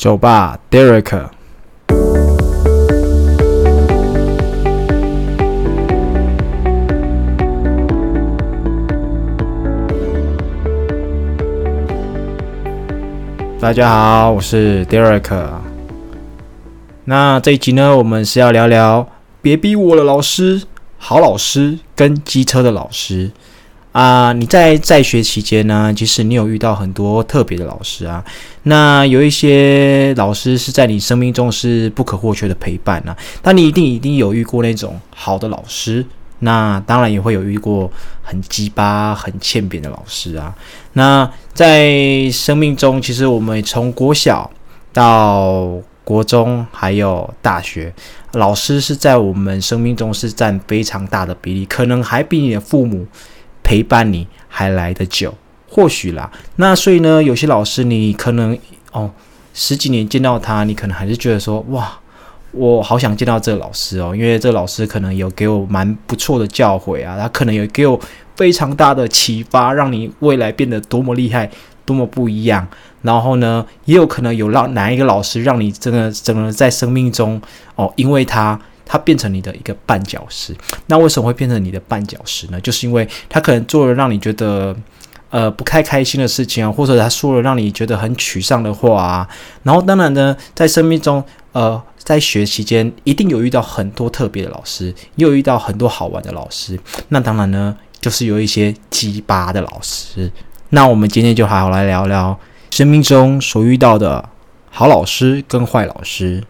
酒吧，Derek。大家好，我是 Derek。那这一集呢，我们是要聊聊别逼我了，老师，好老师跟机车的老师。啊，你在在学期间呢，其实你有遇到很多特别的老师啊。那有一些老师是在你生命中是不可或缺的陪伴啊。但你一定一定有遇过那种好的老师，那当然也会有遇过很鸡巴、很欠扁的老师啊。那在生命中，其实我们从国小到国中还有大学，老师是在我们生命中是占非常大的比例，可能还比你的父母。陪伴你还来得久，或许啦。那所以呢，有些老师你可能哦十几年见到他，你可能还是觉得说哇，我好想见到这个老师哦，因为这个老师可能有给我蛮不错的教诲啊，他可能有给我非常大的启发，让你未来变得多么厉害，多么不一样。然后呢，也有可能有让哪一个老师让你真的真的在生命中哦，因为他。他变成你的一个绊脚石，那为什么会变成你的绊脚石呢？就是因为他可能做了让你觉得呃不太开心的事情啊，或者他说了让你觉得很沮丧的话啊。然后当然呢，在生命中呃在学期间一定有遇到很多特别的老师，又遇到很多好玩的老师。那当然呢，就是有一些鸡巴的老师。那我们今天就好好来聊聊生命中所遇到的好老师跟坏老师。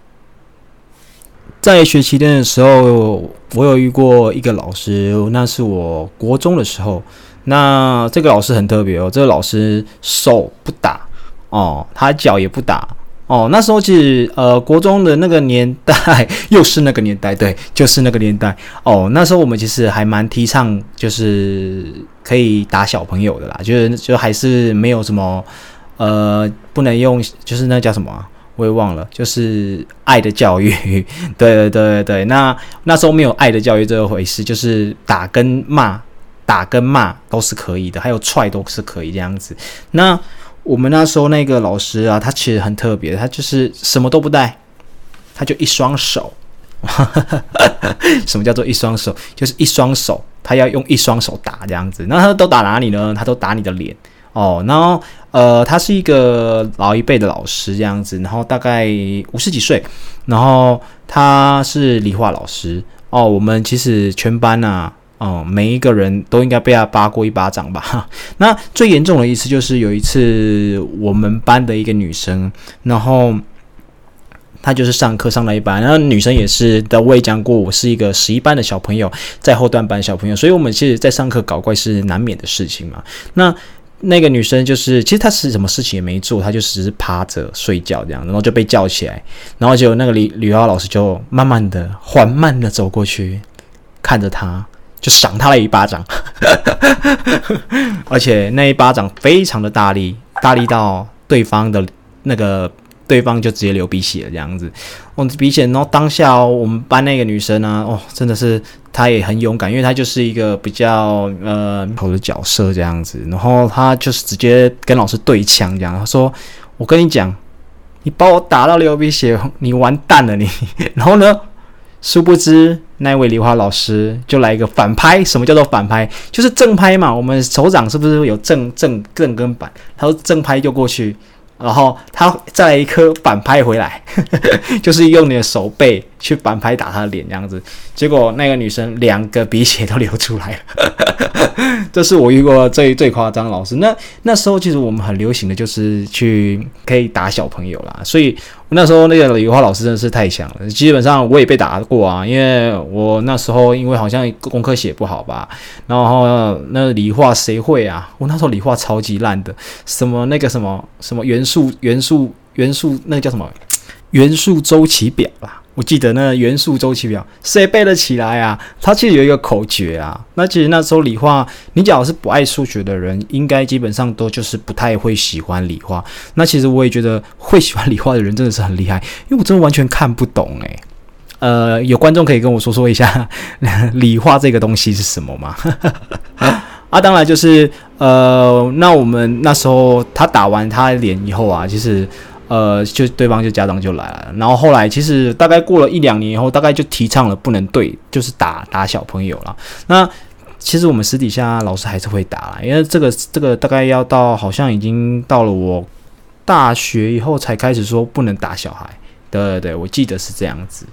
在学期间的时候，我有遇过一个老师，那是我国中的时候。那这个老师很特别哦，这个老师手不打哦，他脚也不打哦。那时候其实呃，国中的那个年代又是那个年代，对，就是那个年代哦。那时候我们其实还蛮提倡，就是可以打小朋友的啦，就是就还是没有什么呃，不能用，就是那叫什么？我也忘了，就是爱的教育，对对对对。那那时候没有爱的教育这回事，就是打跟骂，打跟骂都是可以的，还有踹都是可以这样子。那我们那时候那个老师啊，他其实很特别，他就是什么都不带，他就一双手。什么叫做一双手？就是一双手，他要用一双手打这样子。那他都打哪里呢？他都打你的脸。哦，然后呃，他是一个老一辈的老师这样子，然后大概五十几岁，然后他是理化老师哦。我们其实全班呐，哦，每一个人都应该被他扒过一巴掌吧。那最严重的一次就是有一次我们班的一个女生，然后她就是上课上了一班，然后女生也是的，我也讲过，我是一个十一班的小朋友，在后段班小朋友，所以我们其实，在上课搞怪是难免的事情嘛。那那个女生就是，其实她是什么事情也没做，她就只是趴着睡觉这样，然后就被叫起来，然后就那个李李瑶老师就慢慢的、缓慢的走过去，看着她，就赏她了一巴掌，而且那一巴掌非常的大力，大力到对方的那个。对方就直接流鼻血，这样子，哦，鼻血。然后当下我们班那个女生呢，哦，真的是她也很勇敢，因为她就是一个比较呃好的角色这样子。然后她就是直接跟老师对枪，这样她说：“我跟你讲，你把我打到流鼻血，你完蛋了你。” 然后呢，殊不知那位梨花老师就来一个反拍。什么叫做反拍？就是正拍嘛。我们手掌是不是有正正正跟反？他说正拍就过去。然后他再来一颗反拍回来，就是用你的手背去反拍打他的脸这样子，结果那个女生两个鼻血都流出来了，这是我遇过最最夸张老师。那那时候其实我们很流行的就是去可以打小朋友啦，所以。那时候那个理化老师真的是太强了，基本上我也被打过啊，因为我那时候因为好像功课写不好吧，然后那理化谁会啊？我那时候理化超级烂的，什么那个什么什么元素元素元素那个叫什么元素周期表吧。我记得那元素周期表，谁背得起来啊？它其实有一个口诀啊。那其实那时候理化，你假如是不爱数学的人，应该基本上都就是不太会喜欢理化。那其实我也觉得会喜欢理化的人真的是很厉害，因为我真的完全看不懂诶。呃，有观众可以跟我说说一下 理化这个东西是什么吗？啊，当然就是呃，那我们那时候他打完他的脸以后啊，其实。呃，就对方就家长就来了。然后后来其实大概过了一两年以后，大概就提倡了不能对，就是打打小朋友了。那其实我们私底下老师还是会打啦，因为这个这个大概要到好像已经到了我大学以后才开始说不能打小孩。对对对，我记得是这样子。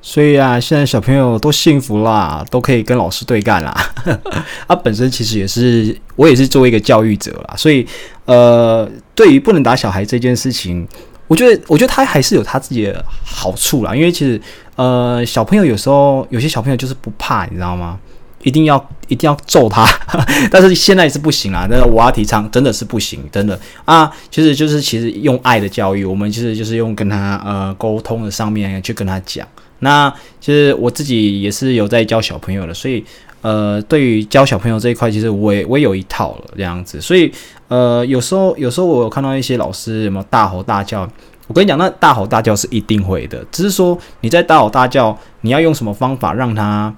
所以啊，现在小朋友都幸福啦，都可以跟老师对干啦。啊，本身其实也是我也是作为一个教育者啦，所以呃，对于不能打小孩这件事情，我觉得我觉得他还是有他自己的好处啦。因为其实呃，小朋友有时候有些小朋友就是不怕，你知道吗？一定要一定要揍他，但是现在是不行啦。那我要提倡，真的是不行，真的啊。其实就是其实用爱的教育，我们其实就是用跟他呃沟通的上面去跟他讲。那其实我自己也是有在教小朋友的，所以呃，对于教小朋友这一块，其实我也我也有一套了这样子。所以呃，有时候有时候我有看到一些老师有没有大吼大叫，我跟你讲，那大吼大叫是一定会的，只是说你在大吼大叫，你要用什么方法让他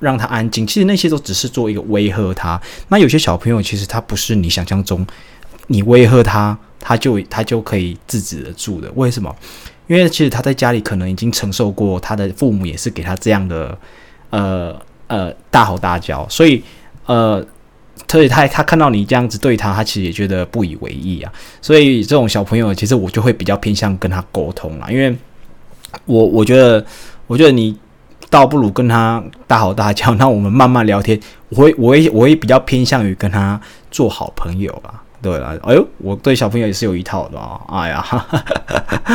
让他安静？其实那些都只是做一个威吓他。那有些小朋友其实他不是你想象中，你威吓他，他就他就可以制止得住的。为什么？因为其实他在家里可能已经承受过，他的父母也是给他这样的，呃呃大吼大叫，所以呃，所以他他看到你这样子对他，他其实也觉得不以为意啊。所以这种小朋友，其实我就会比较偏向跟他沟通了，因为我我觉得，我觉得你倒不如跟他大吼大叫，那我们慢慢聊天，我会我会我会比较偏向于跟他做好朋友啊。对了，哎呦，我对小朋友也是有一套的啊！哎呀，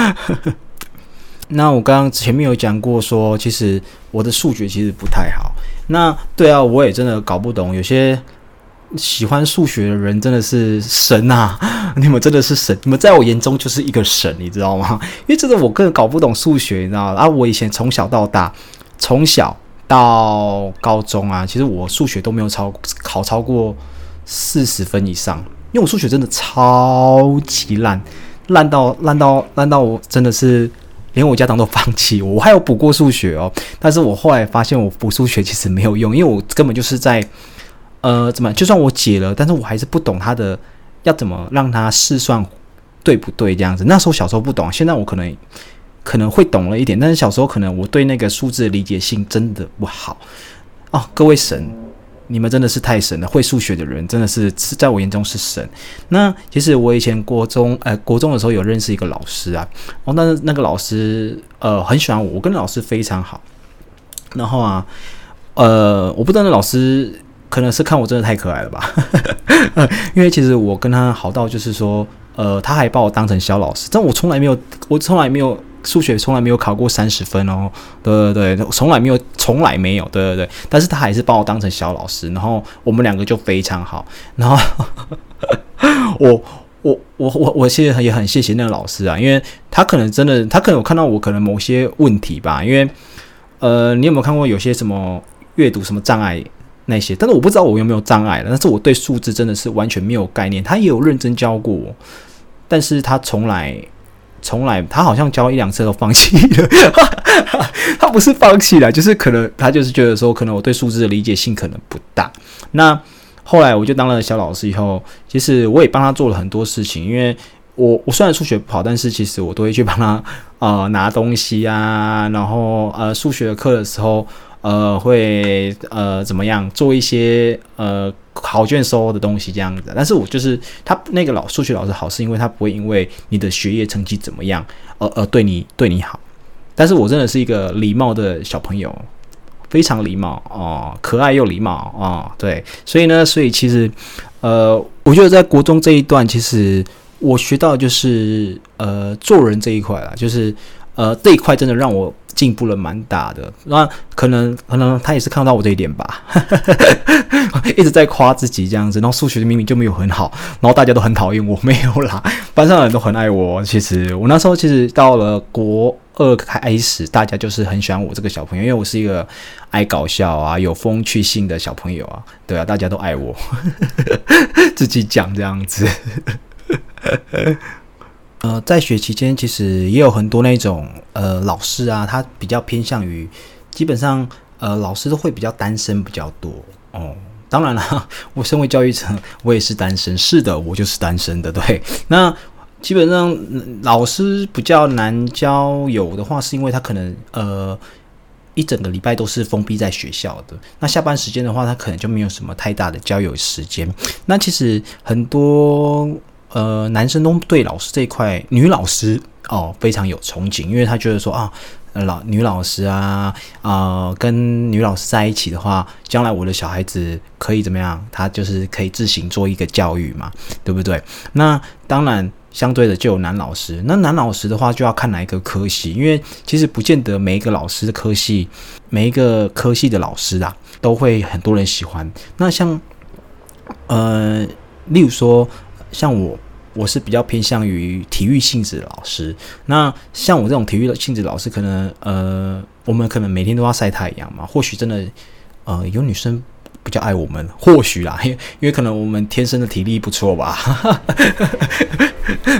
那我刚刚前面有讲过，说其实我的数学其实不太好。那对啊，我也真的搞不懂，有些喜欢数学的人真的是神啊！你们真的是神，你们在我眼中就是一个神，你知道吗？因为真的我个人搞不懂数学，你知道？啊，我以前从小到大，从小到高中啊，其实我数学都没有超考超过四十分以上。因为我数学真的超级烂，烂到烂到烂到我真的是连我家长都放弃我。我还有补过数学哦，但是我后来发现我补数学其实没有用，因为我根本就是在呃怎么，就算我解了，但是我还是不懂它的要怎么让它试算对不对这样子。那时候小时候不懂，现在我可能可能会懂了一点，但是小时候可能我对那个数字的理解性真的不好哦，各位神。你们真的是太神了！会数学的人真的是是在我眼中是神。那其实我以前国中，呃，国中的时候有认识一个老师啊，哦，那那个老师呃很喜欢我，我跟老师非常好。然后啊，呃，我不知道那老师可能是看我真的太可爱了吧，因为其实我跟他好到就是说，呃，他还把我当成小老师，但我从来没有，我从来没有。数学从来没有考过三十分哦，对对对，从来没有，从来没有，对对对。但是他还是把我当成小老师，然后我们两个就非常好。然后 我我我我我其实也很谢谢那个老师啊，因为他可能真的，他可能有看到我可能某些问题吧。因为呃，你有没有看过有些什么阅读什么障碍那些？但是我不知道我有没有障碍了。但是我对数字真的是完全没有概念。他也有认真教过我，但是他从来。从来，他好像教一两次都放弃了。他不是放弃了，就是可能他就是觉得说，可能我对数字的理解性可能不大。那后来我就当了小老师以后，其实我也帮他做了很多事情。因为我我虽然数学不好，但是其实我都会去帮他呃拿东西啊，然后呃数学课的时候。呃，会呃怎么样做一些呃考卷收的东西这样子，但是我就是他那个老数学老师好，是因为他不会因为你的学业成绩怎么样而而对你对你好，但是我真的是一个礼貌的小朋友，非常礼貌哦，可爱又礼貌啊，对，所以呢，所以其实呃，我觉得在国中这一段，其实我学到就是呃做人这一块啦，就是呃这一块真的让我。进步了蛮大的，那可能可能他也是看到我这一点吧，一直在夸自己这样子，然后数学明明就没有很好，然后大家都很讨厌我，没有啦，班上的人都很爱我。其实我那时候其实到了国二开始，大家就是很喜欢我这个小朋友，因为我是一个爱搞笑啊、有风趣性的小朋友啊，对啊，大家都爱我，自己讲这样子。呃，在学期间其实也有很多那种呃老师啊，他比较偏向于，基本上呃老师都会比较单身比较多哦。当然了，我身为教育者，我也是单身，是的，我就是单身的。对，那基本上老师比较难交友的话，是因为他可能呃一整个礼拜都是封闭在学校的。那下班时间的话，他可能就没有什么太大的交友时间。那其实很多呃男生都对老师这一块，女老师哦非常有憧憬，因为他觉得说啊。老女老师啊，啊，跟女老师在一起的话，将来我的小孩子可以怎么样？他就是可以自行做一个教育嘛，对不对？那当然，相对的就有男老师。那男老师的话，就要看哪一个科系，因为其实不见得每一个老师的科系，每一个科系的老师啊，都会很多人喜欢。那像，呃，例如说，像我。我是比较偏向于体育性质的老师。那像我这种体育的性质老师，可能呃，我们可能每天都要晒太阳嘛。或许真的呃，有女生比较爱我们，或许啦，因为因为可能我们天生的体力不错吧。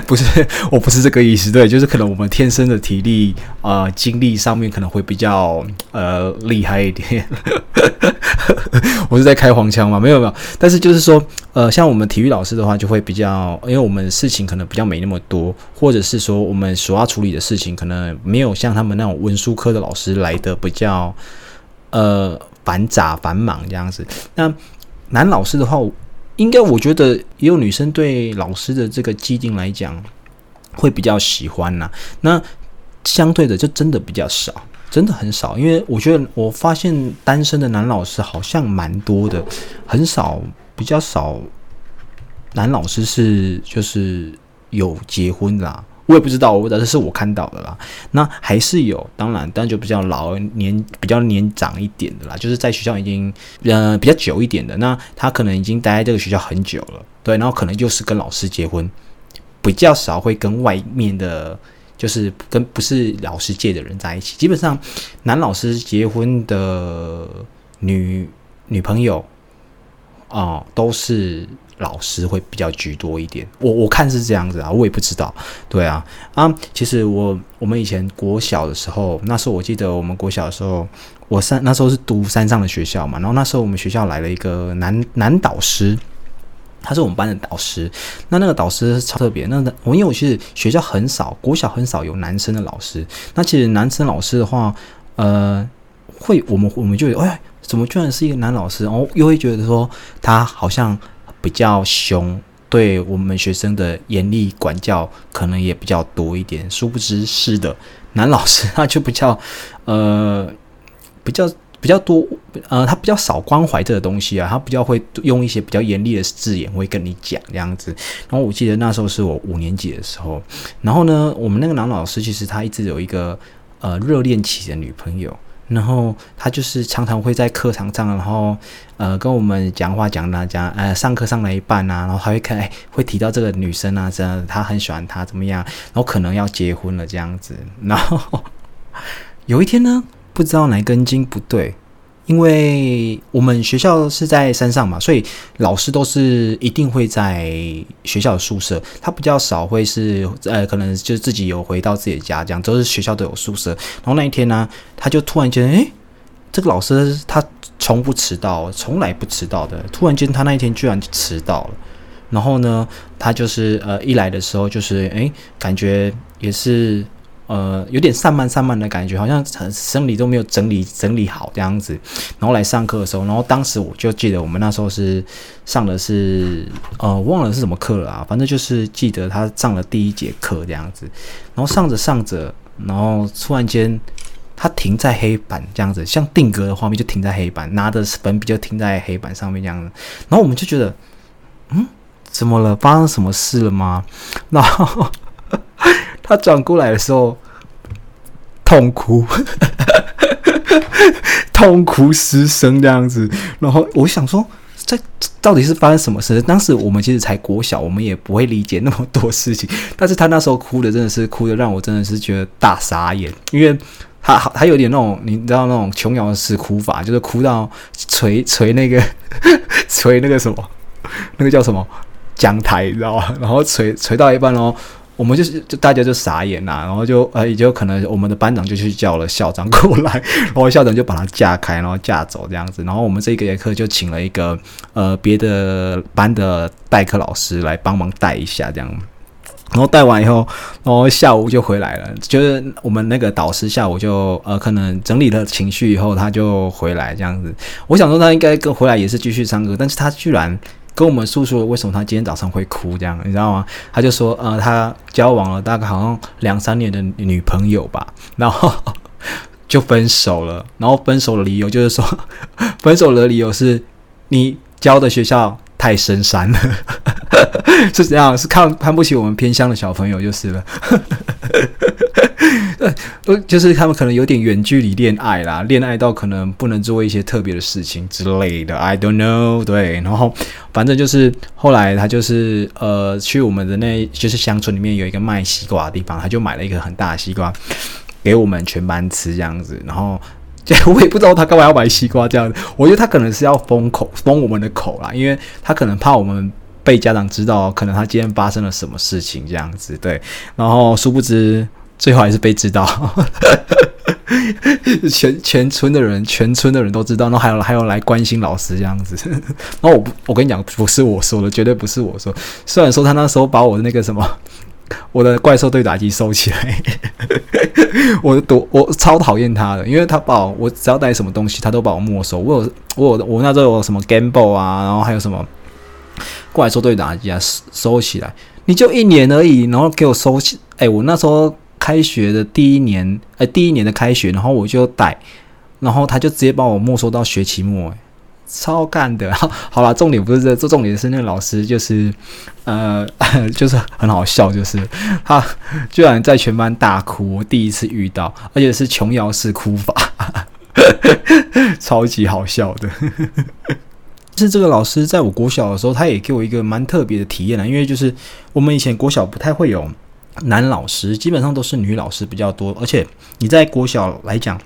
不是，我不是这个意思，对，就是可能我们天生的体力啊，精力上面可能会比较呃厉害一点。我是在开黄腔嘛？没有没有，但是就是说，呃，像我们体育老师的话，就会比较，因为我们事情可能比较没那么多，或者是说我们所要处理的事情，可能没有像他们那种文书科的老师来的比较呃繁杂繁忙这样子。那男老师的话，应该我觉得也有女生对老师的这个既定来讲会比较喜欢呐。那相对的就真的比较少。真的很少，因为我觉得我发现单身的男老师好像蛮多的，很少比较少男老师是就是有结婚啦，我也不知道，我这是我看到的啦。那还是有，当然，但就比较老年、比较年长一点的啦，就是在学校已经呃比较久一点的，那他可能已经待在这个学校很久了，对，然后可能就是跟老师结婚，比较少会跟外面的。就是跟不是老师界的人在一起，基本上男老师结婚的女女朋友啊，都是老师会比较居多一点。我我看是这样子啊，我也不知道。对啊啊，其实我我们以前国小的时候，那时候我记得我们国小的时候，我山那时候是读山上的学校嘛，然后那时候我们学校来了一个男男导师。他是我们班的导师，那那个导师超特别。那我因为我其实学校很少，国小很少有男生的老师。那其实男生老师的话，呃，会我们我们就有哎，怎么居然是一个男老师？然后又会觉得说他好像比较凶，对我们学生的严厉管教可能也比较多一点。殊不知是的，男老师他就比较呃比较。比较多，呃，他比较少关怀这个东西啊，他比较会用一些比较严厉的字眼会跟你讲这样子。然后我记得那时候是我五年级的时候，然后呢，我们那个男老师其实他一直有一个呃热恋期的女朋友，然后他就是常常会在课堂上，然后呃跟我们讲话讲哪讲，呃上课上了一半啊，然后还会看，哎会提到这个女生啊，这样他很喜欢她怎么样，然后可能要结婚了这样子。然后 有一天呢。不知道哪根筋不对，因为我们学校是在山上嘛，所以老师都是一定会在学校的宿舍，他比较少会是呃，可能就自己有回到自己的家，这样都是学校都有宿舍。然后那一天呢，他就突然间，诶，这个老师他从不迟到，从来不迟到的，突然间他那一天居然迟到了。然后呢，他就是呃一来的时候就是诶，感觉也是。呃，有点散漫散漫的感觉，好像生理都没有整理整理好这样子。然后来上课的时候，然后当时我就记得我们那时候是上的是呃，忘了是什么课了啊，反正就是记得他上了第一节课这样子。然后上着上着，然后突然间他停在黑板这样子，像定格的画面就停在黑板，拿着粉笔就停在黑板上面这样子。然后我们就觉得，嗯，怎么了？发生什么事了吗？然后他转过来的时候。痛哭，痛哭失声这样子，然后我想说，这到底是发生什么事？当时我们其实才国小，我们也不会理解那么多事情。但是他那时候哭的真的是哭的，让我真的是觉得大傻眼，因为他他有点那种你知道那种琼瑶式哭法，就是哭到捶捶那个 捶那个什么，那个叫什么讲台，你知道吧？然后捶捶到一半哦。我们就是就大家就傻眼啦，然后就呃也就可能我们的班长就去叫了校长过来，然后校长就把他架开，然后架走这样子，然后我们这个节课就请了一个呃别的班的代课老师来帮忙带一下这样，然后带完以后，然后下午就回来了。就是我们那个导师下午就呃，可能整理了情绪以后，他就回来这样子。我想说他应该跟回来也是继续唱歌，但是他居然跟我们诉说为什么他今天早上会哭这样，你知道吗？他就说呃，他交往了大概好像两三年的女朋友吧，然后 就分手了。然后分手的理由就是说，分手的理由是你教的学校太深山了。是这样？是看看不起我们偏乡的小朋友就是了。呃，就是他们可能有点远距离恋爱啦，恋爱到可能不能做一些特别的事情之类的。I don't know。对，然后反正就是后来他就是呃去我们的那，就是乡村里面有一个卖西瓜的地方，他就买了一个很大的西瓜给我们全班吃这样子。然后 我也不知道他干嘛要买西瓜这样子，我觉得他可能是要封口封我们的口啦，因为他可能怕我们。被家长知道，可能他今天发生了什么事情这样子，对，然后殊不知最后还是被知道，全全村的人，全村的人都知道，然后还有还有来关心老师这样子，然后我我跟你讲，不是我说的，绝对不是我说，虽然说他那时候把我的那个什么，我的怪兽对打机收起来，我多我超讨厌他的，因为他把我只要带什么东西，他都把我没收，我有我有我那时候有什么 gamble 啊，然后还有什么。过来收对打机啊，收起来！你就一年而已，然后给我收起。哎，我那时候开学的第一年，哎，第一年的开学，然后我就带，然后他就直接把我没收到学期末，哎，超干的。好了，重点不是这，这重点是那个老师就是，呃，就是很好笑，就是他居然在全班大哭，第一次遇到，而且是琼瑶式哭法，超级好笑的。是这个老师在我国小的时候，他也给我一个蛮特别的体验啊。因为就是我们以前国小不太会有男老师，基本上都是女老师比较多。而且你在国小来讲，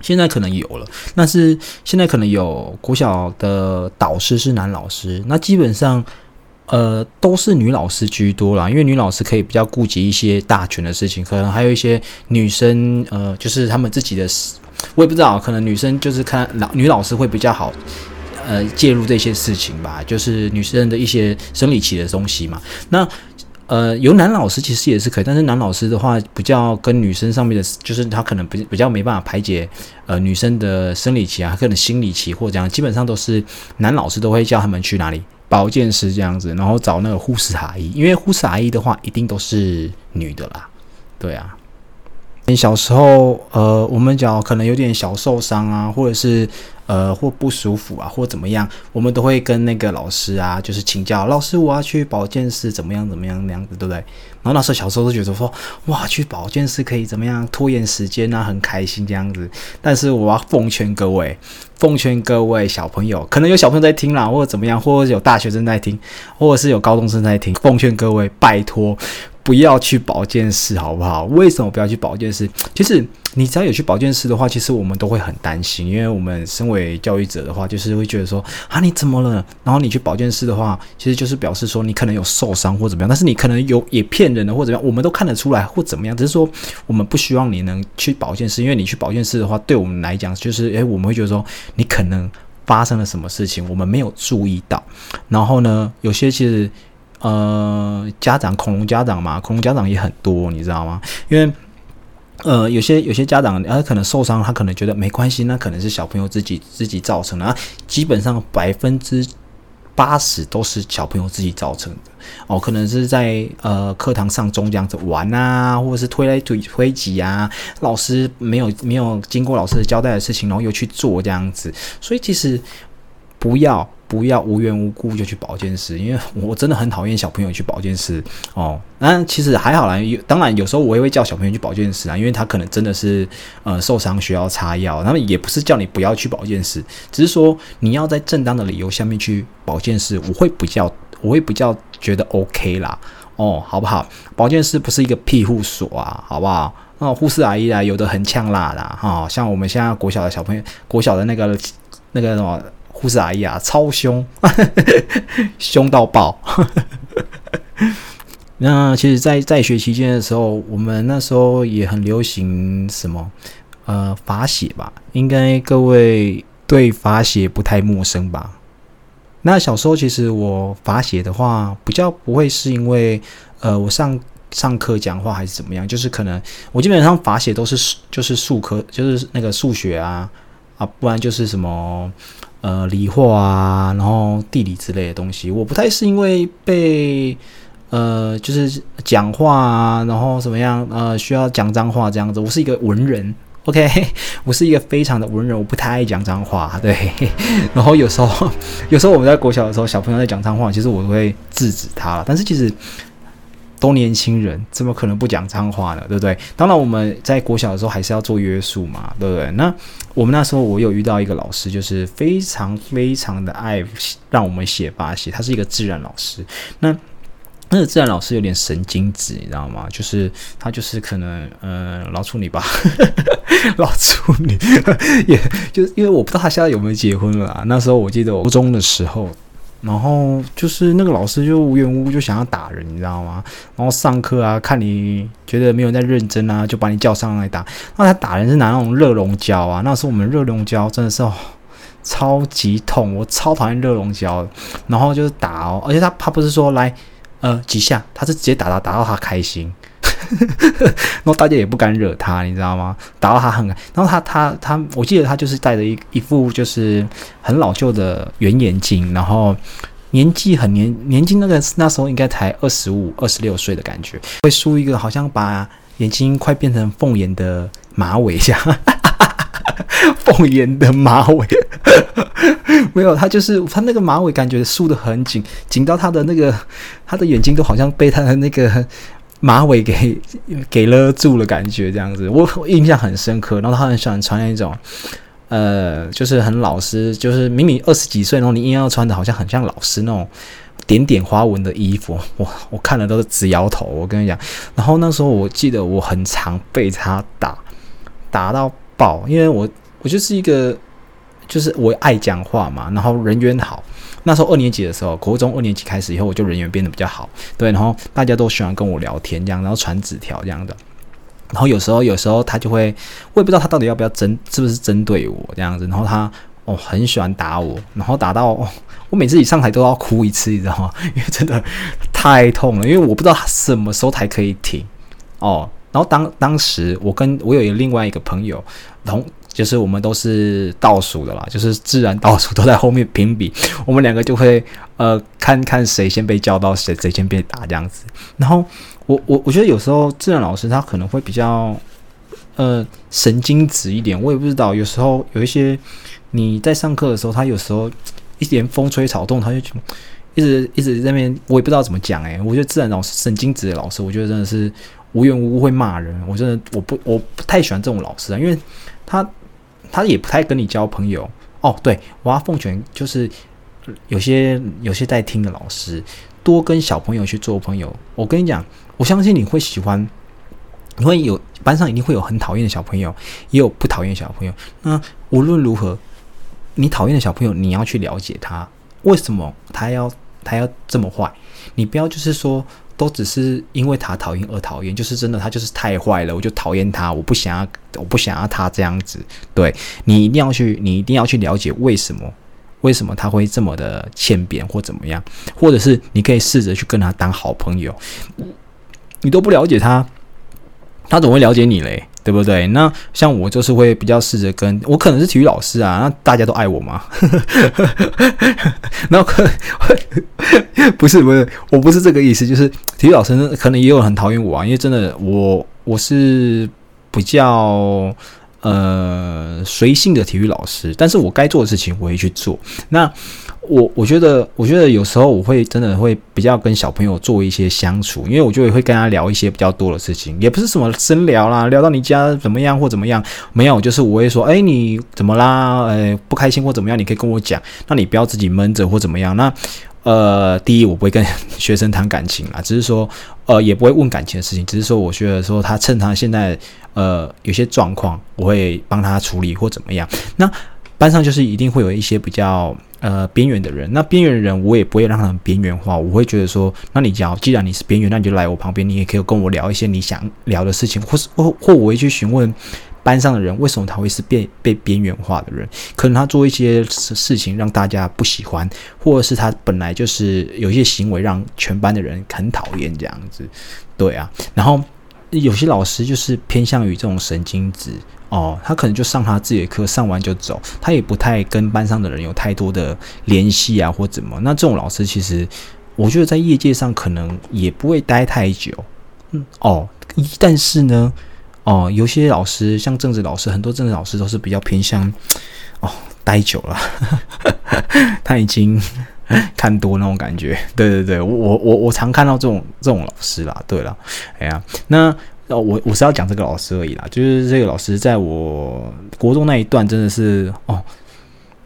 现在可能有了，但是现在可能有国小的导师是男老师，那基本上呃都是女老师居多啦。因为女老师可以比较顾及一些大权的事情，可能还有一些女生呃，就是他们自己的，我也不知道，可能女生就是看老女老师会比较好。呃，介入这些事情吧，就是女生的一些生理期的东西嘛。那呃，有男老师其实也是可以，但是男老师的话，比较跟女生上面的，就是他可能比比较没办法排解呃女生的生理期啊，可能心理期或这样，基本上都是男老师都会叫他们去哪里保健师这样子，然后找那个护士阿姨，因为护士阿姨的话一定都是女的啦，对啊。你小时候，呃，我们讲可能有点小受伤啊，或者是呃或不舒服啊，或怎么样，我们都会跟那个老师啊，就是请教老师，我要去保健室怎么样怎么样那样子，对不对？然后那时候小时候都觉得说，哇，去保健室可以怎么样拖延时间啊，很开心这样子。但是我要奉劝各位，奉劝各位小朋友，可能有小朋友在听啦，或者怎么样，或者有大学生在听，或者是有高中生在听，奉劝各位，拜托。不要去保健室，好不好？为什么不要去保健室？其实你只要有去保健室的话，其实我们都会很担心，因为我们身为教育者的话，就是会觉得说啊，你怎么了？然后你去保健室的话，其实就是表示说你可能有受伤或怎么样，但是你可能有也骗人的或怎么样，我们都看得出来或怎么样。只是说我们不希望你能去保健室，因为你去保健室的话，对我们来讲就是诶，我们会觉得说你可能发生了什么事情，我们没有注意到。然后呢，有些其实。呃，家长恐龙家长嘛，恐龙家长也很多，你知道吗？因为呃，有些有些家长他可能受伤，他可能觉得没关系，那可能是小朋友自己自己造成的。基本上百分之八十都是小朋友自己造成的哦，可能是在呃课堂上中这样子玩啊，或者是推来推推挤啊，老师没有没有经过老师的交代的事情，然后又去做这样子，所以其实不要。不要无缘无故就去保健室，因为我真的很讨厌小朋友去保健室哦。那其实还好啦，有当然有时候我也会叫小朋友去保健室啊，因为他可能真的是呃受伤需要擦药，他们也不是叫你不要去保健室，只是说你要在正当的理由下面去保健室，我会比较我会比较觉得 OK 啦哦，好不好？保健室不是一个庇护所啊，好不好？那护士阿姨啊，有的很呛辣的哈，像我们现在国小的小朋友，国小的那个那个什么。护士阿姨啊，超凶，凶到爆。那其实，在在学期间的时候，我们那时候也很流行什么呃罚写吧，应该各位对罚写不太陌生吧？那小时候其实我罚写的话，比较不会是因为呃，我上上课讲话还是怎么样，就是可能我基本上罚写都是就是数科，就是那个数学啊啊，不然就是什么呃理化啊，然后地理之类的东西。我不太是因为被呃就是讲话啊，然后怎么样呃需要讲脏话这样子。我是一个文人，OK，我是一个非常的文人，我不太爱讲脏话，对。然后有时候有时候我们在国小的时候，小朋友在讲脏话，其实我会制止他了，但是其实。都年轻人，怎么可能不讲脏话呢？对不对？当然，我们在国小的时候还是要做约束嘛，对不对？那我们那时候，我有遇到一个老师，就是非常非常的爱让我们写八写，他是一个自然老师。那那个自然老师有点神经质，你知道吗？就是他就是可能呃老处女吧，老处女，也就是因为我不知道他现在有没有结婚了。那时候我记得我初中的时候。然后就是那个老师就无缘无故就想要打人，你知道吗？然后上课啊，看你觉得没有在认真啊，就把你叫上来打。那他打人是拿那种热熔胶啊，那时候我们热熔胶真的是哦，超级痛，我超讨厌热熔胶。然后就是打哦，而且他他不是说来呃几下，他是直接打到打到他开心。然后大家也不敢惹他，你知道吗？打到他很，然后他他他，我记得他就是戴着一一副就是很老旧的圆眼镜，然后年纪很年年纪那个那时候应该才二十五二十六岁的感觉，会梳一个好像把眼睛快变成凤眼的马尾一样，凤眼的马尾没有，他就是他那个马尾感觉梳的很紧，紧到他的那个他的眼睛都好像被他的那个。马尾给给勒住了，感觉这样子，我印象很深刻。然后他很喜欢穿那种，呃，就是很老师，就是明明二十几岁，然后你硬要穿的好像很像老师那种点点花纹的衣服，我我看了都是直摇头。我跟你讲，然后那时候我记得我很常被他打，打到爆，因为我我就是一个，就是我爱讲话嘛，然后人缘好。那时候二年级的时候，国中二年级开始以后，我就人缘变得比较好，对，然后大家都喜欢跟我聊天这样，然后传纸条这样的，然后有时候有时候他就会，我也不知道他到底要不要针，是不是针对我这样子，然后他哦很喜欢打我，然后打到我每次一上台都要哭一次，你知道吗？因为真的太痛了，因为我不知道什么时候才可以停哦。然后当当时我跟我有一个另外一个朋友同。就是我们都是倒数的啦，就是自然倒数都在后面评比，我们两个就会呃看看谁先被叫到，谁谁先被打这样子。然后我我我觉得有时候自然老师他可能会比较呃神经质一点，我也不知道。有时候有一些你在上课的时候，他有时候一点风吹草动，他就一直一直在那边，我也不知道怎么讲诶，我觉得自然老师神经质的老师，我觉得真的是无缘无故会骂人，我真的我不我不太喜欢这种老师啊，因为他。他也不太跟你交朋友哦。对，我要奉劝，就是有些有些在听的老师，多跟小朋友去做朋友。我跟你讲，我相信你会喜欢，你会有班上一定会有很讨厌的小朋友，也有不讨厌小朋友。那无论如何，你讨厌的小朋友，你要去了解他为什么他要他要这么坏。你不要就是说。都只是因为他讨厌而讨厌，就是真的，他就是太坏了，我就讨厌他，我不想要，我不想要他这样子。对你一定要去，你一定要去了解为什么，为什么他会这么的欠扁或怎么样，或者是你可以试着去跟他当好朋友。你都不了解他，他怎么会了解你嘞？对不对？那像我就是会比较试着跟我可能是体育老师啊，那大家都爱我吗？那可 不是不是，我不是这个意思，就是体育老师可能也有很讨厌我啊，因为真的我我是比较。呃，随性的体育老师，但是我该做的事情我会去做。那我我觉得，我觉得有时候我会真的会比较跟小朋友做一些相处，因为我就会跟他聊一些比较多的事情，也不是什么深聊啦，聊到你家怎么样或怎么样，没有，就是我会说，哎，你怎么啦？呃，不开心或怎么样，你可以跟我讲，那你不要自己闷着或怎么样。那呃，第一，我不会跟学生谈感情啊，只是说，呃，也不会问感情的事情，只是说，我觉得说他趁他现在呃有些状况，我会帮他处理或怎么样。那班上就是一定会有一些比较呃边缘的人，那边缘的人我也不会让他们边缘化，我会觉得说，那你讲，既然你是边缘，那你就来我旁边，你也可以跟我聊一些你想聊的事情，或是 或或我会去询问。班上的人为什么他会是被被边缘化的人？可能他做一些事事情让大家不喜欢，或者是他本来就是有一些行为让全班的人很讨厌这样子。对啊，然后有些老师就是偏向于这种神经质哦，他可能就上他自己的课，上完就走，他也不太跟班上的人有太多的联系啊，或怎么。那这种老师其实我觉得在业界上可能也不会待太久。嗯哦，但是呢。哦，有些老师像政治老师，很多政治老师都是比较偏向哦，待久了，他已经 看多那种感觉。对对对，我我我我常看到这种这种老师啦。对了，哎呀，那我我是要讲这个老师而已啦，就是这个老师在我国中那一段真的是哦，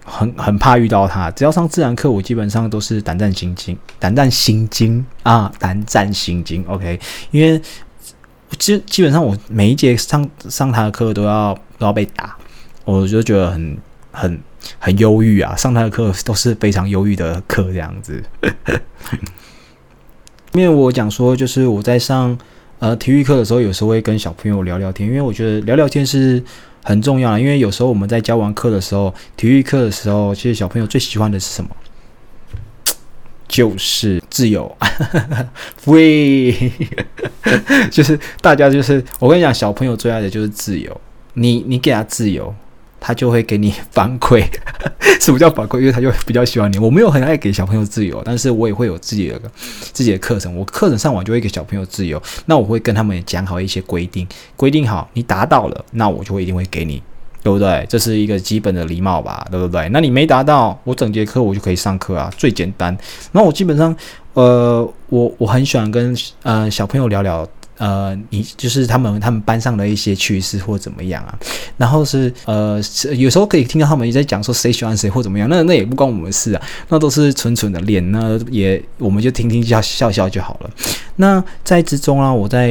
很很怕遇到他。只要上自然课，我基本上都是胆战心惊，胆战心惊啊，胆战心惊。OK，因为。基基本上我每一节上上他的课都要都要被打，我就觉得很很很忧郁啊！上他的课都是非常忧郁的课这样子。因为我讲说，就是我在上呃体育课的时候，有时候会跟小朋友聊聊天，因为我觉得聊聊天是很重要的。因为有时候我们在教完课的时候，体育课的时候，其实小朋友最喜欢的是什么？就是自由，free，就是大家就是我跟你讲，小朋友最爱的就是自由。你你给他自由，他就会给你反馈。什么叫反馈？因为他就比较喜欢你。我没有很爱给小朋友自由，但是我也会有自己的自己的课程。我课程上完就会给小朋友自由，那我会跟他们讲好一些规定，规定好你达到了，那我就会一定会给你。对不对？这是一个基本的礼貌吧，对不对？那你没达到，我整节课我就可以上课啊，最简单。那我基本上，呃，我我很喜欢跟呃小朋友聊聊，呃，你就是他们他们班上的一些趣事或怎么样啊。然后是呃，有时候可以听到他们也在讲说谁喜欢谁或怎么样，那那也不关我们事啊，那都是纯纯的练，那也我们就听听笑笑笑就好了。那在之中啊，我在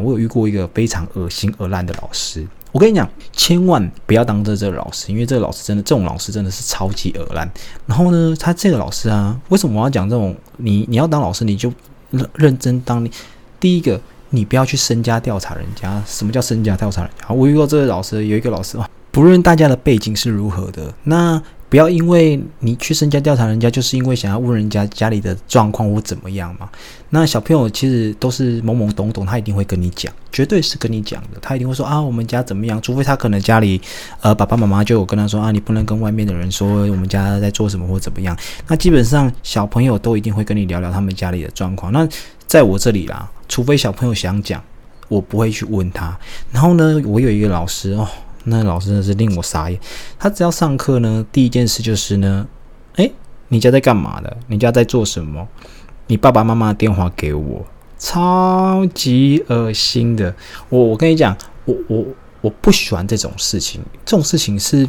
我有遇过一个非常恶心而烂的老师。我跟你讲，千万不要当这这个老师，因为这个老师真的，这种老师真的是超级恶烂。然后呢，他这个老师啊，为什么我要讲这种？你你要当老师，你就认真当。第一个，你不要去身家调查人家。什么叫身家调查人家？我遇过这个老师，有一个老师啊，不论大家的背景是如何的，那。不要因为你去身家调查人家，就是因为想要问人家家里的状况或怎么样嘛。那小朋友其实都是懵懵懂懂，他一定会跟你讲，绝对是跟你讲的。他一定会说啊，我们家怎么样？除非他可能家里呃爸爸妈妈就有跟他说啊，你不能跟外面的人说我们家在做什么或怎么样。那基本上小朋友都一定会跟你聊聊他们家里的状况。那在我这里啦，除非小朋友想讲，我不会去问他。然后呢，我有一个老师哦。那老师真是令我傻眼。他只要上课呢，第一件事就是呢，哎，你家在干嘛的？你家在做什么？你爸爸妈妈电话给我，超级恶心的。我我跟你讲，我我我不喜欢这种事情。这种事情是，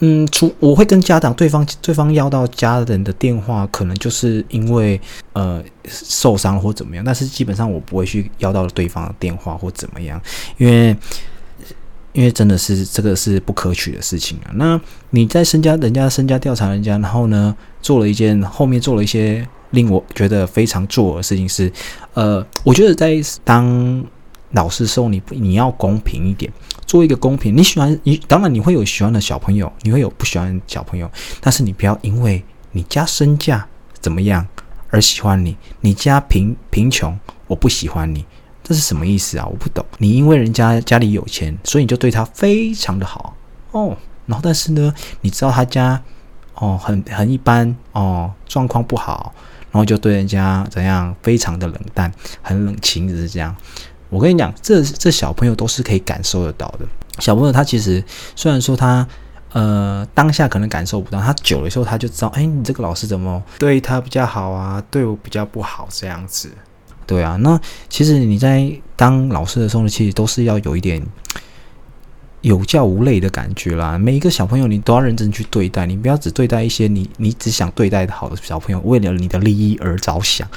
嗯，除我会跟家长对方对方要到家人的电话，可能就是因为呃受伤或怎么样。但是基本上我不会去要到对方的电话或怎么样，因为。因为真的是这个是不可取的事情啊！那你在身家人家身家调查人家，然后呢做了一件后面做了一些令我觉得非常作的事情是，呃，我觉得在当老师时候，你你要公平一点，做一个公平。你喜欢你当然你会有喜欢的小朋友，你会有不喜欢小朋友，但是你不要因为你家身价怎么样而喜欢你，你家贫贫穷我不喜欢你。这是什么意思啊？我不懂。你因为人家家里有钱，所以你就对他非常的好哦。然后，但是呢，你知道他家哦很很一般哦，状况不好，然后就对人家怎样非常的冷淡，很冷清，就是这样。我跟你讲，这这小朋友都是可以感受得到的。小朋友他其实虽然说他呃当下可能感受不到，他久了之后他就知道，哎，你这个老师怎么对他比较好啊？对我比较不好这样子。对啊，那其实你在当老师的时候，其实都是要有一点有教无类的感觉啦。每一个小朋友，你都要认真去对待，你不要只对待一些你你只想对待好的小朋友，为了你的利益而着想。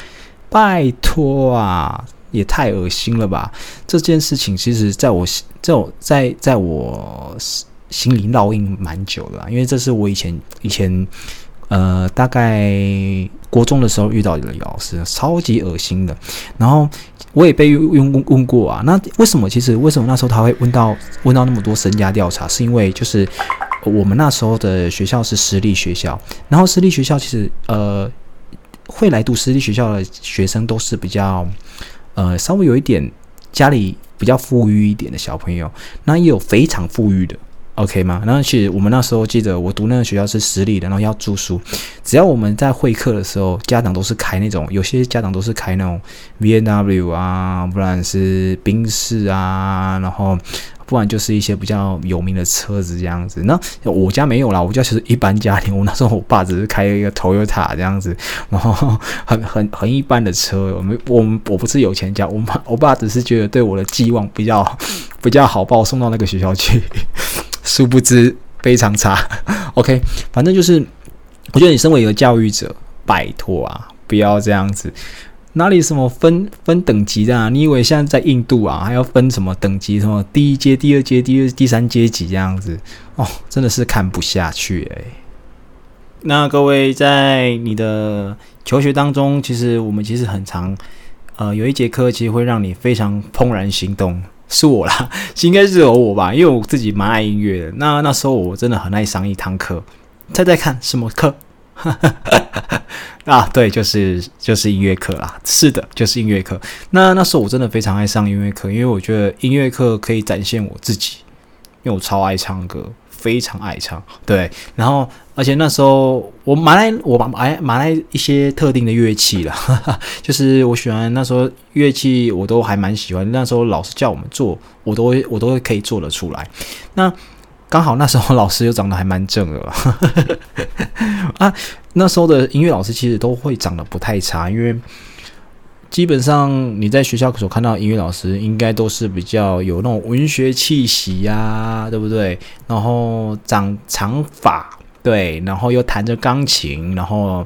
拜托啊，也太恶心了吧！这件事情其实在我在我在在我心里烙印蛮久了，因为这是我以前以前呃大概国中的时候遇到的老师，超级恶心的。然后我也被问问问过啊，那为什么？其实为什么那时候他会问到问到那么多身家调查？是因为就是我们那时候的学校是私立学校，然后私立学校其实呃会来读私立学校的学生都是比较呃稍微有一点家里比较富裕一点的小朋友，那也有非常富裕的。OK 吗？那其实我们那时候记得，我读那个学校是私立的，然后要住宿。只要我们在会客的时候，家长都是开那种，有些家长都是开那种 V N W 啊，不然是宾室啊，然后不然就是一些比较有名的车子这样子。那我家没有啦，我家其实一般家庭。我那时候我爸只是开一个 Toyota 这样子，然后很很很一般的车。我们我们我不是有钱家，我妈我爸只是觉得对我的寄望比较 比较好，把我送到那个学校去。殊不知非常差。OK，反正就是，我觉得你身为一个教育者，拜托啊，不要这样子。哪里什么分分等级的啊？你以为现在在印度啊，还要分什么等级？什么第一阶、第二阶、第二、第三阶级这样子？哦，真的是看不下去诶。那各位在你的求学当中，其实我们其实很常，呃，有一节课其实会让你非常怦然心动。是我啦，应该是有我吧，因为我自己蛮爱音乐的。那那时候我真的很爱上一堂课，猜猜看什么课？啊，对，就是就是音乐课啦。是的，就是音乐课。那那时候我真的非常爱上音乐课，因为我觉得音乐课可以展现我自己，因为我超爱唱歌。非常爱唱，对，然后而且那时候我买来我买买来一些特定的乐器了，就是我喜欢那时候乐器我都还蛮喜欢，那时候老师叫我们做，我都我都可以做得出来。那刚好那时候老师又长得还蛮正的 啊，那时候的音乐老师其实都会长得不太差，因为。基本上你在学校所看到音乐老师，应该都是比较有那种文学气息呀，对不对？然后长长发，对，然后又弹着钢琴，然后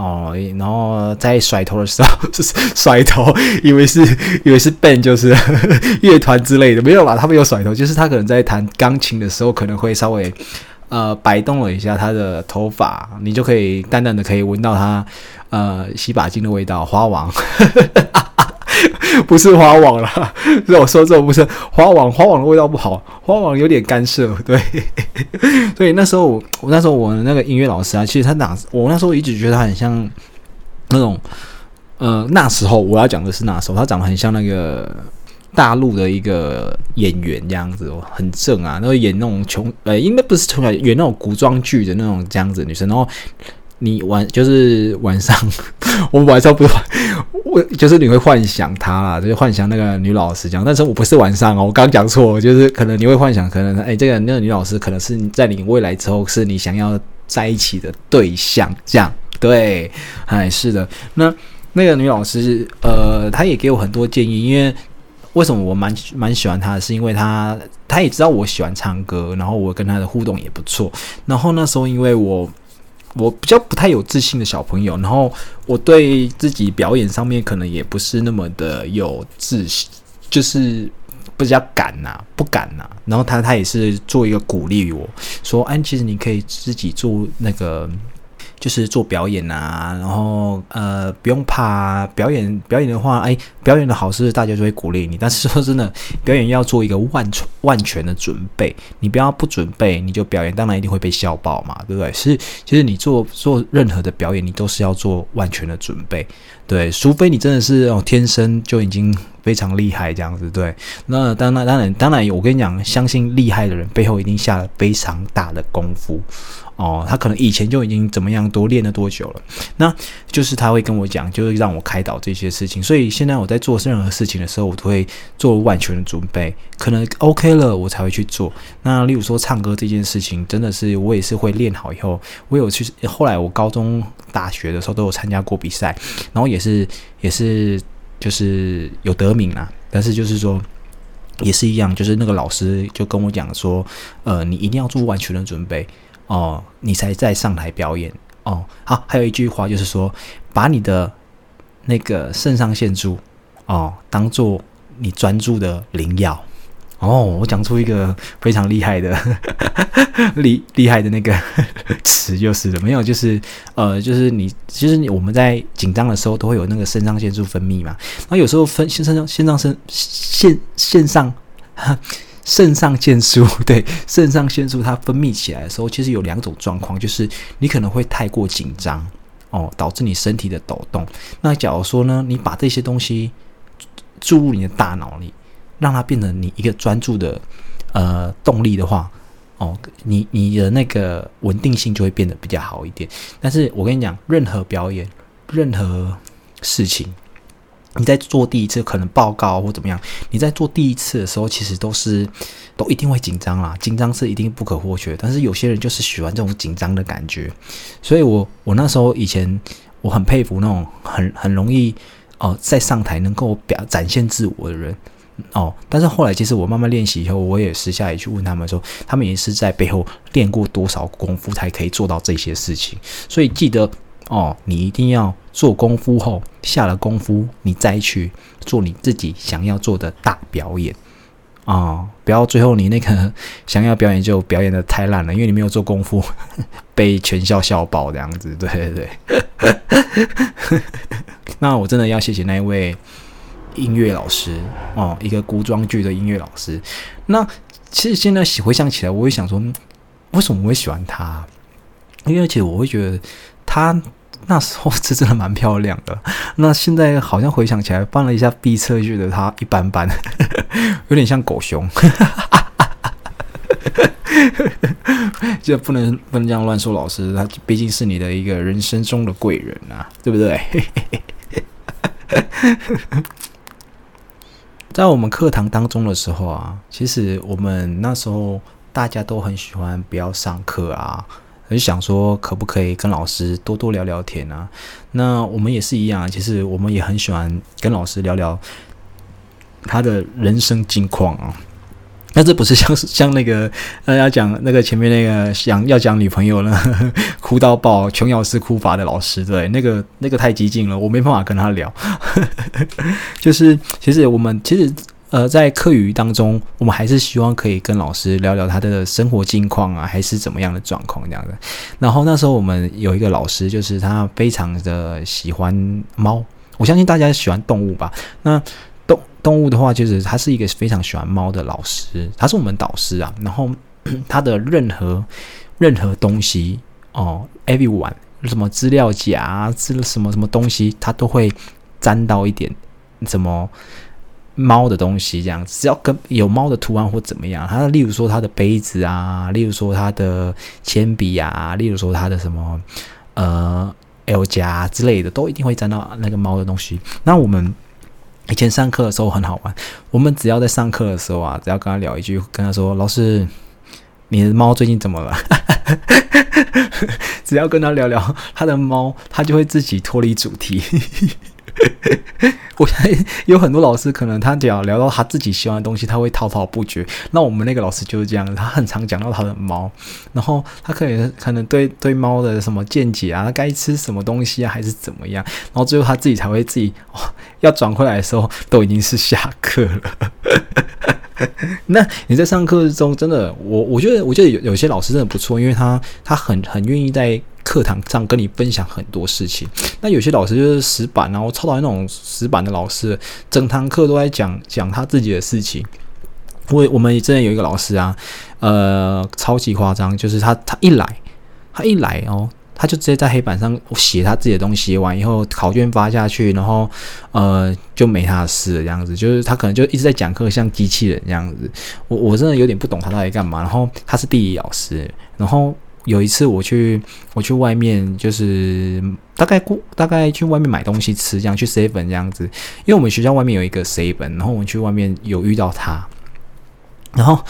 哦，然后在甩头的时候就是 甩头，以为是以为是 band 就是乐团之类的，没有吧？他没有甩头，就是他可能在弹钢琴的时候可能会稍微呃摆动了一下他的头发，你就可以淡淡的可以闻到他。呃，洗发精的味道，花王，不是花王啦。是我说这不是花王，花王的味道不好，花王有点干涉，对。所以那时候我，那时候我那个音乐老师啊，其实他哪，我那时候一直觉得他很像那种，呃，那时候我要讲的是那时候，他长得很像那个大陆的一个演员这样子哦，很正啊，然后演那种穷，呃，应该不是穷，演那种古装剧的那种这样子女生，然后。你晚就是晚上，我们晚上不是我就是你会幻想他啦，就是幻想那个女老师这样。但是我不是晚上哦，我刚讲错，就是可能你会幻想，可能哎，这个那个女老师可能是在你未来之后是你想要在一起的对象，这样对，哎，是的。那那个女老师呃，她也给我很多建议，因为为什么我蛮蛮喜欢她，是因为她她也知道我喜欢唱歌，然后我跟她的互动也不错。然后那时候因为我。我比较不太有自信的小朋友，然后我对自己表演上面可能也不是那么的有自信，就是比较敢呐，不敢呐。然后他他也是做一个鼓励我说：“哎，其实你可以自己做那个。”就是做表演啊，然后呃不用怕表演表演的话，哎，表演的好是大家就会鼓励你。但是说真的，表演要做一个万全万全的准备，你不要不准备你就表演，当然一定会被笑爆嘛，对不对？是，其实你做做任何的表演，你都是要做万全的准备，对，除非你真的是哦天生就已经非常厉害这样子，对。那当然当然当然，我跟你讲，相信厉害的人背后一定下了非常大的功夫。哦，他可能以前就已经怎么样，多练了多久了？那就是他会跟我讲，就是让我开导这些事情。所以现在我在做任何事情的时候，我都会做万全的准备，可能 OK 了，我才会去做。那例如说唱歌这件事情，真的是我也是会练好以后，我有去。后来我高中、大学的时候都有参加过比赛，然后也是也是就是有得名啊。但是就是说也是一样，就是那个老师就跟我讲说，呃，你一定要做完全的准备。哦，你才在上台表演哦。好，还有一句话就是说，把你的那个肾上腺素哦，当做你专注的灵药哦，我讲出一个非常厉害的 厉厉害的那个 词就是了，没有，就是呃，就是你，其实我们在紧张的时候都会有那个肾上腺素分泌嘛，然后有时候分肾上肾上肾腺腺上 肾上腺素对肾上腺素它分泌起来的时候，其实有两种状况，就是你可能会太过紧张哦，导致你身体的抖动。那假如说呢，你把这些东西注入你的大脑里。让它变成你一个专注的呃动力的话，哦，你你的那个稳定性就会变得比较好一点。但是我跟你讲，任何表演、任何事情，你在做第一次可能报告或怎么样，你在做第一次的时候，其实都是都一定会紧张啦，紧张是一定不可或缺。但是有些人就是喜欢这种紧张的感觉，所以我我那时候以前我很佩服那种很很容易哦在上台能够表展现自我的人。哦，但是后来其实我慢慢练习以后，我也私下也去问他们说，他们也是在背后练过多少功夫才可以做到这些事情。所以记得哦，你一定要做功夫后下了功夫，你再去做你自己想要做的大表演啊！不要最后你那个想要表演就表演的太烂了，因为你没有做功夫，被全校笑爆这样子。对对对，那我真的要谢谢那一位。音乐老师哦，一个古装剧的音乐老师。那其实现在回想起来，我会想说，为什么我会喜欢他？因为而且我会觉得他那时候是真的蛮漂亮的。那现在好像回想起来，翻了一下毕测，觉得他一般般，有点像狗熊。就不能不能这样乱说老师，他毕竟是你的一个人生中的贵人啊，对不对？在我们课堂当中的时候啊，其实我们那时候大家都很喜欢不要上课啊，很想说可不可以跟老师多多聊聊天啊。那我们也是一样，其实我们也很喜欢跟老师聊聊他的人生近况啊。那这不是像像那个 呃要讲那个前面那个想要讲女朋友了，哭到爆，琼瑶式哭法的老师，对，那个那个太激进了，我没办法跟他聊。就是其实我们其实呃在课余当中，我们还是希望可以跟老师聊聊他的生活近况啊，还是怎么样的状况这样的。然后那时候我们有一个老师，就是他非常的喜欢猫，我相信大家喜欢动物吧？那。动物的话，就是他是一个非常喜欢猫的老师，他是我们导师啊。然后 他的任何任何东西哦，everyone 什么资料夹、资什么什么东西，他都会沾到一点什么猫的东西，这样只要跟有猫的图案或怎么样，他例如说他的杯子啊，例如说他的铅笔啊，例如说他的什么呃 L 夹之类的，都一定会沾到那个猫的东西。那我们。以前上课的时候很好玩，我们只要在上课的时候啊，只要跟他聊一句，跟他说：“老师，你的猫最近怎么了？” 只要跟他聊聊他的猫，他就会自己脱离主题。我相信有很多老师，可能他只要聊到他自己喜欢的东西，他会滔滔不绝。那我们那个老师就是这样，他很常讲到他的猫，然后他可能可能对对猫的什么见解啊，该吃什么东西啊，还是怎么样，然后最后他自己才会自己哦，要转回来的时候，都已经是下课了。那你在上课中，真的，我我觉得，我觉得有有些老师真的不错，因为他他很很愿意在课堂上跟你分享很多事情。那有些老师就是死板然后超讨厌那种死板的老师，整堂课都在讲讲他自己的事情。我我们之前有一个老师啊，呃，超级夸张，就是他他一来，他一来哦。他就直接在黑板上写他自己的东西，完以后考卷发下去，然后呃就没他的事了，这样子。就是他可能就一直在讲课，像机器人这样子。我我真的有点不懂他到底干嘛。然后他是地理老师，然后有一次我去我去外面，就是大概过大概去外面买东西吃，这样去 seven 这样子。因为我们学校外面有一个 seven，然后我们去外面有遇到他，然后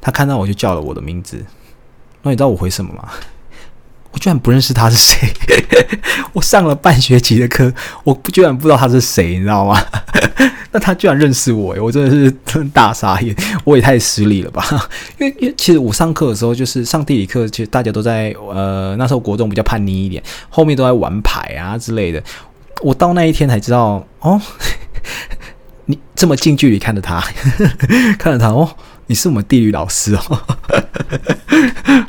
他看到我就叫了我的名字。那你知道我回什么吗？我居然不认识他是谁，我上了半学期的课，我居然不知道他是谁，你知道吗？那他居然认识我，我真的是大傻眼，我也太失礼了吧？因为因为其实我上课的时候，就是上地理课，其实大家都在呃那时候国中比较叛逆一点，后面都在玩牌啊之类的。我到那一天才知道，哦，你这么近距离看着他，看着他哦，你是我们地理老师哦，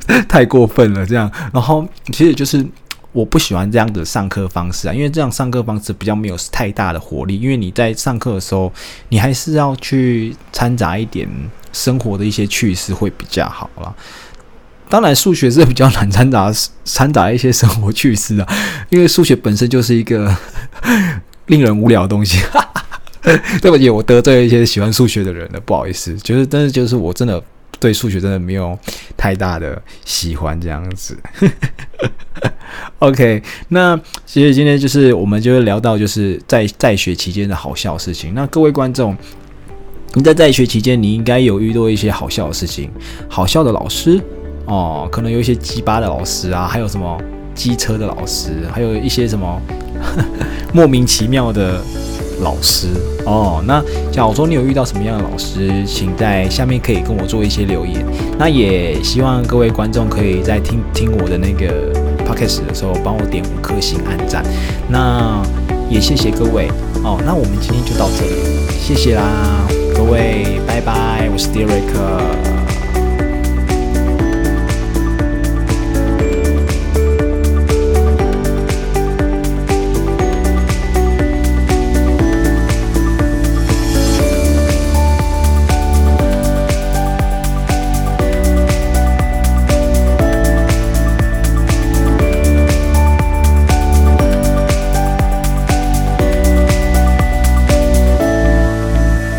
太过分了这样。然后其实就是我不喜欢这样的上课方式啊，因为这样上课方式比较没有太大的活力。因为你在上课的时候，你还是要去掺杂一点生活的一些趣事会比较好啦。当然，数学是比较难掺杂掺杂一些生活趣事啊，因为数学本身就是一个 令人无聊的东西。对不起，我得罪了一些喜欢数学的人了，不好意思。就是，但是就是我真的对数学真的没有太大的喜欢这样子。OK，那其实今天就是我们就是聊到就是在在学期间的好笑事情。那各位观众，你在在学期间你应该有遇到一些好笑的事情，好笑的老师哦，可能有一些鸡巴的老师啊，还有什么机车的老师，还有一些什么 莫名其妙的。老师哦，那假如说你有遇到什么样的老师，请在下面可以跟我做一些留言。那也希望各位观众可以在听听我的那个 podcast 的时候，帮我点五颗星按赞。那也谢谢各位哦。那我们今天就到这里，谢谢啦，各位，拜拜，我是 Derek。